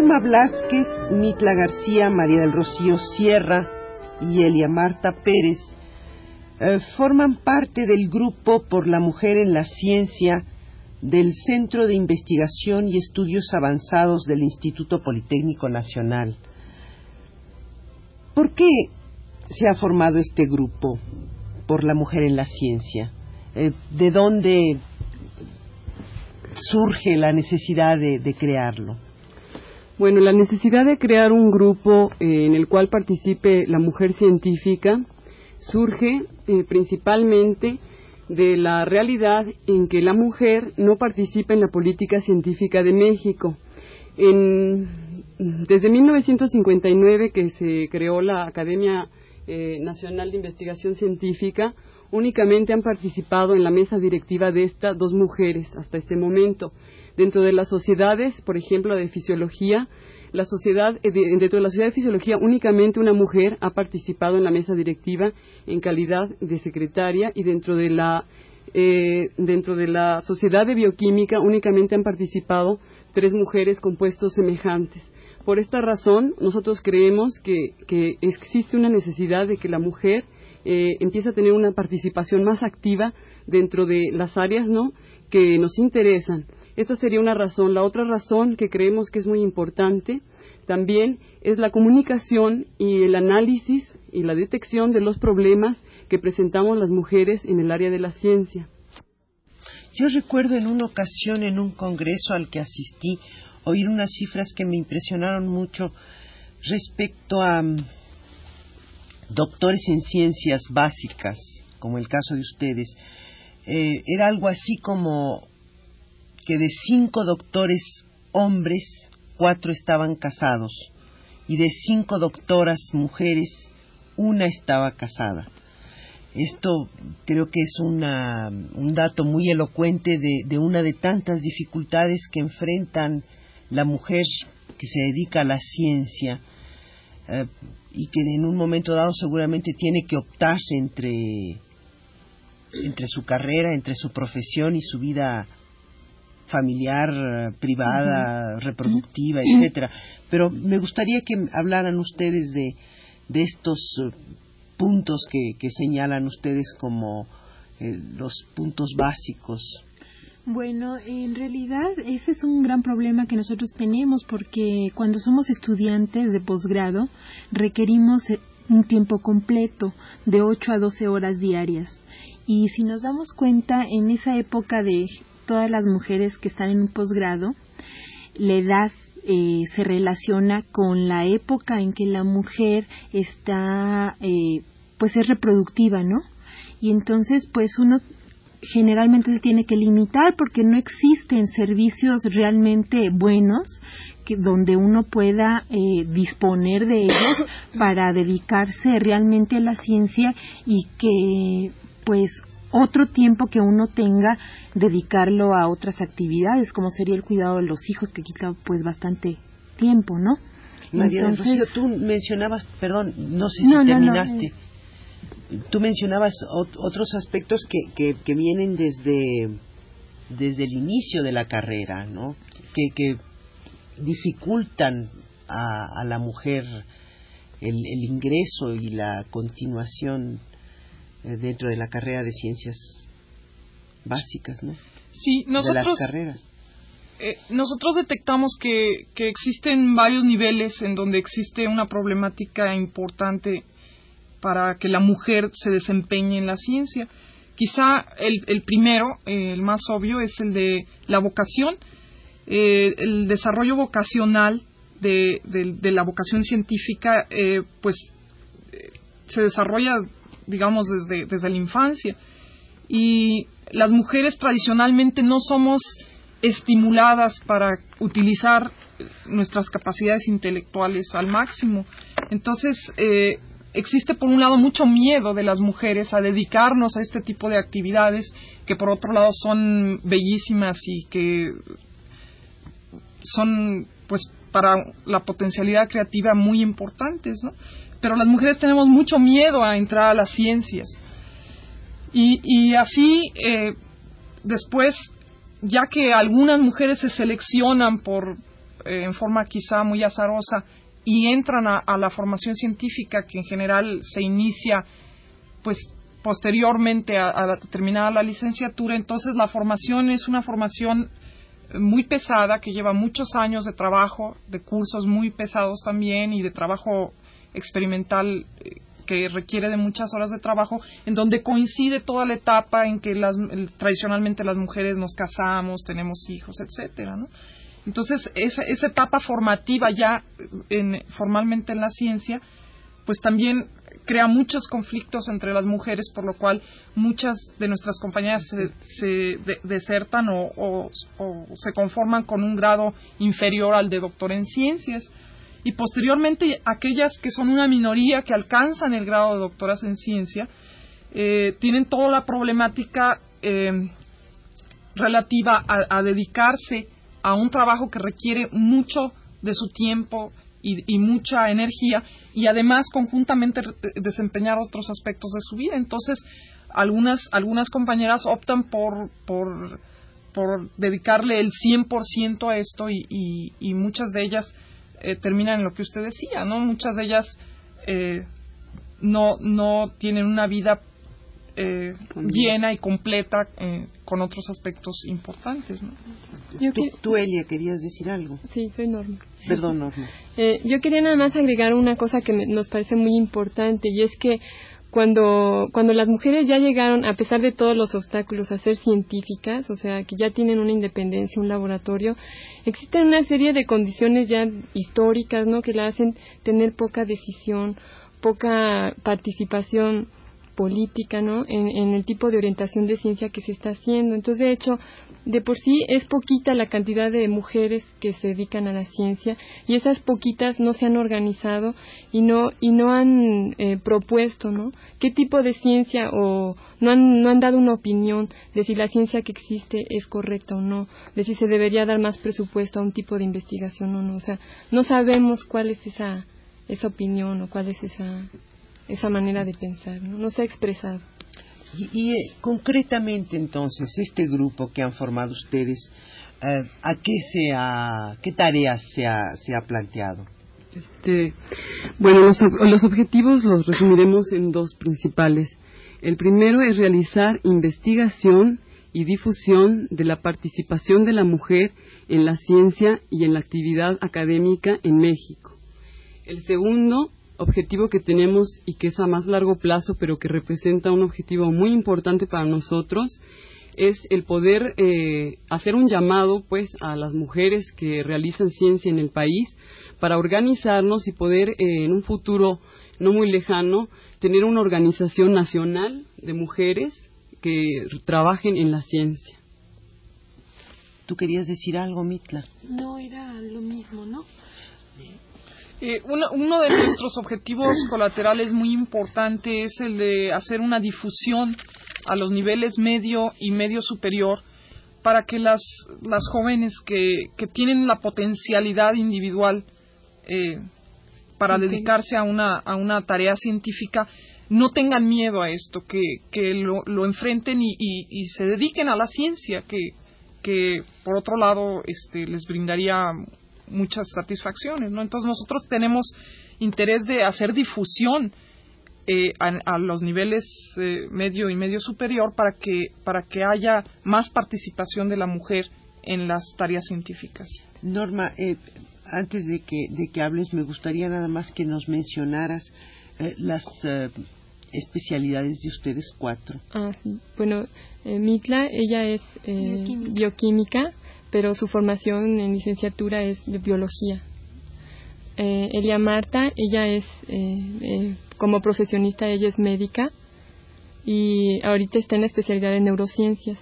Norma Blasquez, Mitla García, María del Rocío Sierra y Elia Marta Pérez eh, forman parte del grupo por la mujer en la ciencia del Centro de Investigación y Estudios Avanzados del Instituto Politécnico Nacional. ¿Por qué se ha formado este grupo por la mujer en la ciencia? Eh, ¿De dónde surge la necesidad de, crearlo? Bueno, la necesidad de crear un grupo eh, en el cual participe la mujer científica surge eh, principalmente de la realidad en que la mujer no participa en la política científica de México. desde 1959 que se creó la Academia eh, Nacional de Investigación Científica, únicamente han participado en la mesa directiva de esta dos mujeres hasta este momento. Dentro de las sociedades, por ejemplo, de fisiología, la sociedad, eh, dentro de la sociedad de fisiología, únicamente una mujer ha participado en la mesa directiva en calidad de secretaria y dentro de la eh, dentro de la sociedad de bioquímica únicamente han participado tres mujeres con puestos semejantes. Por esta razón, nosotros creemos que, existe una necesidad de que la mujer eh, empiece a tener una participación más activa dentro de las áreas ¿no? que nos interesan. Esta sería una razón. La otra razón que creemos que es muy importante también es la comunicación y el análisis y la detección de los problemas que presentamos las mujeres en el área de la ciencia. Yo recuerdo en una ocasión en un congreso al que asistí oír unas cifras que me impresionaron mucho respecto a mm, doctores en ciencias básicas, como el caso de ustedes. Eh, era algo así como que de cinco doctores hombres, cuatro estaban casados y de cinco doctoras mujeres, una estaba casada. Esto creo que es una, un dato muy elocuente de, una de tantas dificultades que enfrentan la mujer que se dedica a la ciencia eh, y que en un momento dado seguramente tiene que optar entre, entre su carrera, entre su profesión y su vida familiar, eh, privada, reproductiva, etcétera. Pero me gustaría que hablaran ustedes de, de estos eh, puntos que, que, señalan ustedes como eh, los puntos básicos. Bueno, en realidad ese es un gran problema que nosotros tenemos porque cuando somos estudiantes de posgrado requerimos un tiempo completo de 8 a 12 horas diarias. Y si nos damos cuenta, en esa época de todas las mujeres que están en un posgrado, la edad eh, se relaciona con la época en que la mujer está, eh, pues es reproductiva, ¿no? Y entonces, pues uno generalmente se tiene que limitar porque no existen servicios realmente buenos que, donde uno pueda eh, disponer de ellos para dedicarse realmente a la ciencia y que pues otro tiempo que uno tenga dedicarlo a otras actividades, como sería el cuidado de los hijos, que quita pues bastante tiempo, ¿no? María Entonces, tú mencionabas, perdón, no sé si terminaste. Eh. Tú mencionabas otros aspectos que, que, vienen desde, desde el inicio de la carrera, ¿no? Que, que dificultan a, a la mujer el, el ingreso y la continuación eh, dentro de la carrera de ciencias básicas, ¿no? Sí, nosotros. De las carreras. Eh, nosotros detectamos que, que existen varios niveles en donde existe una problemática importante para que la mujer se desempeñe en la ciencia. Quizá el, primero, el más obvio, es el de la vocación. Eh, el desarrollo vocacional de, la vocación científica, pues se desarrolla digamos, desde, desde la infancia. Y las mujeres tradicionalmente no somos estimuladas para utilizar nuestras capacidades intelectuales al máximo. Entonces, eh, existe por un lado mucho miedo de las mujeres a dedicarnos a este tipo de actividades que por otro lado son bellísimas y que son pues para la potencialidad creativa muy importantes, ¿no? Pero las mujeres tenemos mucho miedo a entrar a las ciencias. Y, así, eh, después, ya que algunas mujeres se seleccionan por, eh, en forma quizá muy azarosa, y entran a, la formación científica que en general se inicia pues posteriormente a, a, terminada la licenciatura, entonces la formación es una formación muy pesada que lleva muchos años de trabajo, de cursos muy pesados también y de trabajo experimental eh, que requiere de muchas horas de trabajo, en donde coincide toda la etapa en que las, tradicionalmente las mujeres nos casamos, tenemos hijos, etcétera, ¿no? Entonces, esa, esa etapa formativa ya en, formalmente en la ciencia, pues también crea muchos conflictos entre las mujeres, por lo cual muchas de nuestras compañeras se, desertan o, se conforman con un grado inferior al de doctor en ciencias. Y posteriormente, aquellas que son una minoría que alcanzan el grado de doctoras en ciencia, eh, tienen toda la problemática eh, relativa a dedicarse a un trabajo que requiere mucho de su tiempo y, mucha energía y además conjuntamente desempeñar otros aspectos de su vida. Entonces, algunas, algunas compañeras optan por, por, por dedicarle el 100% a esto y, y, muchas de ellas eh, terminan en lo que usted decía, ¿no? Muchas de ellas eh, no, no tienen una vida eh, llena y completa eh, con otros aspectos importantes. ¿no? tú, Elia, querías decir algo. Sí, soy Norma. Perdón, Norma. Eh, yo quería nada más agregar una cosa que nos parece muy importante y es que cuando, cuando las mujeres ya llegaron, a pesar de todos los obstáculos, a ser científicas, o sea, que ya tienen una independencia, un laboratorio, existen una serie de condiciones ya históricas, ¿no? Que la hacen tener poca decisión, poca participación política, ¿no? En, el tipo de orientación de ciencia que se está haciendo. Entonces, de hecho, de por sí es poquita la cantidad de mujeres que se dedican a la ciencia y esas poquitas no se han organizado y no y no han eh, propuesto, ¿no? ¿Qué tipo de ciencia o no han no han dado una opinión de si la ciencia que existe es correcta o no, de si se debería dar más presupuesto a un tipo de investigación o no, o sea, no sabemos cuál es esa esa opinión o cuál es esa esa manera de pensar, no, se ha expresado. Y, eh, concretamente entonces, este grupo que han formado ustedes, eh, ¿a qué, se ha, qué tareas se ha, se ha planteado? Este, bueno, los, los objetivos los resumiremos en dos principales. El primero es realizar investigación y difusión de la participación de la mujer en la ciencia y en la actividad académica en México. El segundo objetivo que tenemos y que es a más largo plazo, pero que representa un objetivo muy importante para nosotros, es el poder eh, hacer un llamado pues a las mujeres que realizan ciencia en el país para organizarnos y poder eh, en un futuro no muy lejano tener una organización nacional de mujeres que trabajen en la ciencia. ¿Tú querías decir algo, Mitla? No, era lo mismo, ¿no? Eh, uno, de nuestros objetivos colaterales muy importante es el de hacer una difusión a los niveles medio y medio superior para que las, las jóvenes que, que tienen la potencialidad individual eh, para dedicarse a una, a una tarea científica no tengan miedo a esto, que, que lo, lo enfrenten y, y, se dediquen a la ciencia, que, que por otro lado este, les brindaría muchas satisfacciones, ¿no? Entonces nosotros tenemos interés de hacer difusión eh, a, los niveles eh, medio y medio superior para que para que haya más participación de la mujer en las tareas científicas. Norma, eh, antes de que de que hables, me gustaría nada más que nos mencionaras las especialidades de ustedes cuatro. Ah, sí. Bueno, Mitla, ella es bioquímica pero su formación en licenciatura es de biología. Eh, Elia Marta, ella es, eh, eh, como profesionista, ella es médica y ahorita está en la especialidad de neurociencias.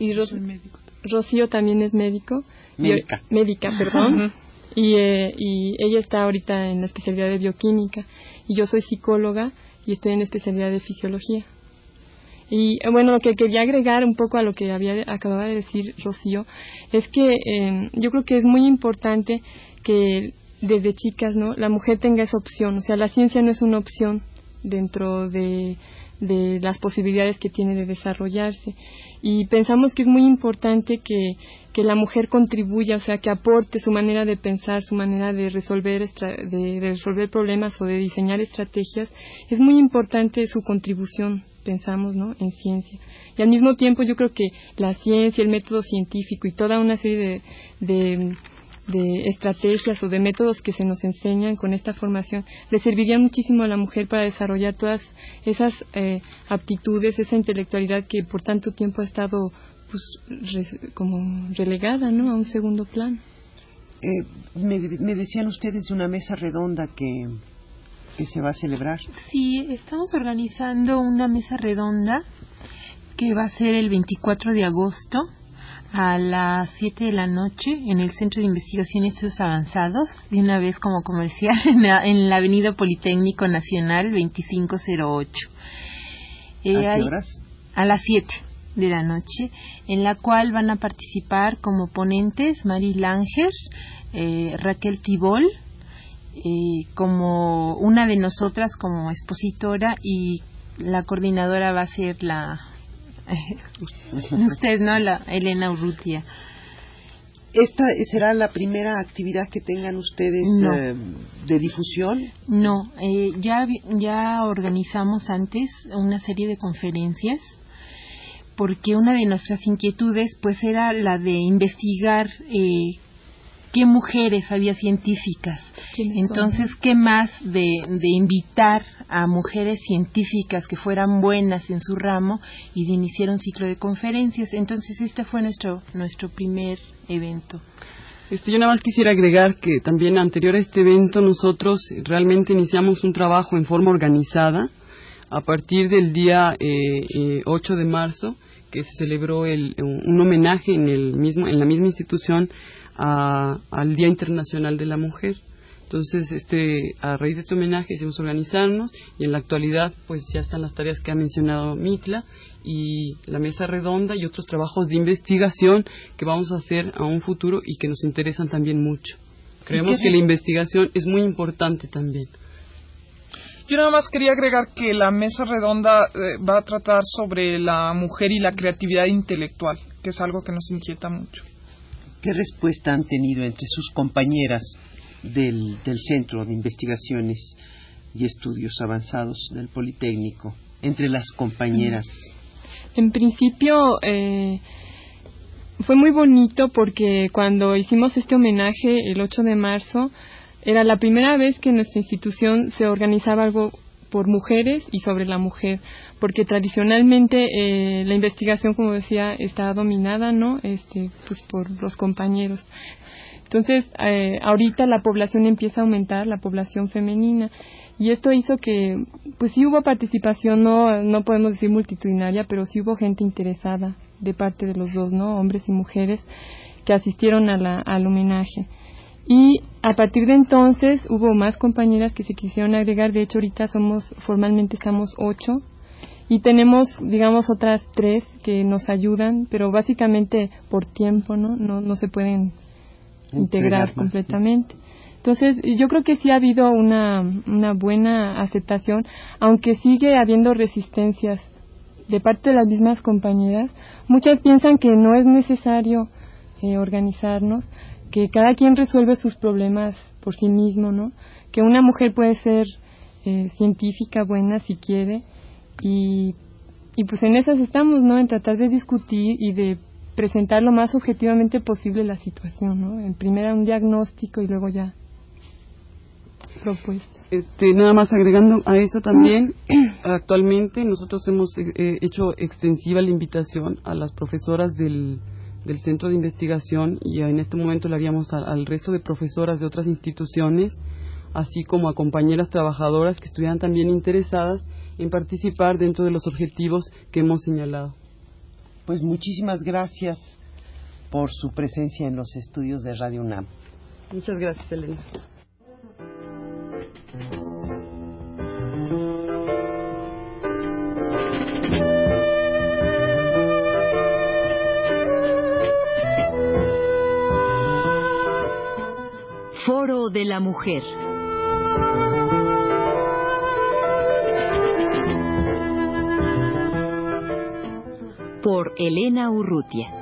y Rocío también es médico. Médica. médica, perdón. y, eh, y ella está ahorita en la especialidad de bioquímica y yo soy psicóloga y estoy en la especialidad de fisiología. Y eh, bueno, lo que quería agregar un poco a lo que había acababa de decir Rocío es que eh, yo creo que es muy importante que desde chicas, ¿no? La mujer tenga esa opción, o sea, la ciencia no es una opción dentro de, de las posibilidades que tiene de desarrollarse. Y pensamos que es muy importante que, la mujer contribuya, o sea, que aporte su manera de pensar, su manera de resolver, de resolver problemas o de diseñar estrategias. Es muy importante su contribución pensamos ¿no? en ciencia. Y al mismo tiempo yo creo que la ciencia, el método científico y toda una serie de, de, estrategias o de métodos que se nos enseñan con esta formación le servirían muchísimo a la mujer para desarrollar todas esas eh, aptitudes, esa intelectualidad que por tanto tiempo ha estado pues, como relegada ¿no? a un segundo plano. Eh, me decían ustedes de una mesa redonda que que se va a celebrar. Sí, estamos organizando una mesa redonda que va a ser el 24 de agosto a las 7 de la noche en el Centro de Investigación y Estudios Avanzados, de una vez como comercial, en la, en la Avenida Politécnico Nacional 2508. Eh, ¿A qué horas? A las 7 de la noche, en la cual van a participar como ponentes Mari Langer, eh, Raquel Tibol, eh, como una de nosotras como expositora y la coordinadora va a ser la usted no la Elena Urrutia ¿Esta será la primera actividad que tengan ustedes eh, de difusión? No, eh, ya, ya organizamos antes una serie de conferencias porque una de nuestras inquietudes pues era la de investigar eh, qué mujeres había científicas. Entonces, ¿qué más de, de, invitar a mujeres científicas que fueran buenas en su ramo y de iniciar un ciclo de conferencias? Entonces, este fue nuestro, nuestro primer evento. Este, yo nada más quisiera agregar que también anterior a este evento nosotros realmente iniciamos un trabajo en forma organizada a partir del día eh, 8 eh, de marzo que se celebró el, un homenaje en, el mismo, en la misma institución al Día Internacional de la Mujer. Entonces, este, a raíz de este homenaje decidimos organizarnos y en la actualidad pues ya están las tareas que ha mencionado Mitla y la mesa redonda y otros trabajos de investigación que vamos a hacer a un futuro y que nos interesan también mucho. Creemos que la investigación es muy importante también. Yo nada más quería agregar que la mesa redonda eh, va a tratar sobre la mujer y la creatividad intelectual, que es algo que nos inquieta mucho. ¿Qué respuesta han tenido entre sus compañeras del, Centro de Investigaciones y Estudios Avanzados del Politécnico, entre las compañeras? En principio, eh, fue muy bonito porque cuando hicimos este homenaje el 8 de marzo, era la primera vez que en nuestra institución se organizaba algo por mujeres y sobre la mujer, porque tradicionalmente eh, la investigación, como decía, está dominada, ¿no? Este, pues por los compañeros. Entonces, eh, ahorita la población empieza a aumentar, la población femenina, y esto hizo que, pues sí hubo participación, no, no podemos decir multitudinaria, pero sí hubo gente interesada de parte de los dos, ¿no? Hombres y mujeres que asistieron a la, al homenaje. Y a partir de entonces hubo más compañeras que se quisieron agregar. De hecho, ahorita somos, formalmente estamos ocho. Y tenemos, digamos, otras tres que nos ayudan, pero básicamente por tiempo, ¿no? No, no se pueden integrar completamente. Entonces, yo creo que sí ha habido una, una buena aceptación, aunque sigue habiendo resistencias de parte de las mismas compañeras. Muchas piensan que no es necesario eh, organizarnos, que cada quien resuelve sus problemas por sí mismo, ¿no? Que una mujer puede ser eh, científica buena si quiere y, y pues en esas estamos, ¿no? En tratar de discutir y de presentar lo más objetivamente posible la situación, ¿no? En primera un diagnóstico y luego ya propuesta. Este, nada más agregando a eso también, actualmente nosotros hemos eh, hecho extensiva la invitación a las profesoras del del centro de investigación y en este momento le habíamos al, resto de profesoras de otras instituciones, así como a compañeras trabajadoras que estuvieran también interesadas en participar dentro de los objetivos que hemos señalado. Pues muchísimas gracias por su presencia en los estudios de Radio UNAM. Muchas gracias, Elena. Foro de la Mujer. Por Elena Urrutia.